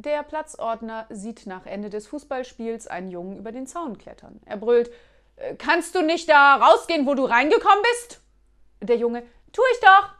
Der Platzordner sieht nach Ende des Fußballspiels einen Jungen über den Zaun klettern. Er brüllt: äh, Kannst du nicht da rausgehen, wo du reingekommen bist? Der Junge: Tu ich doch!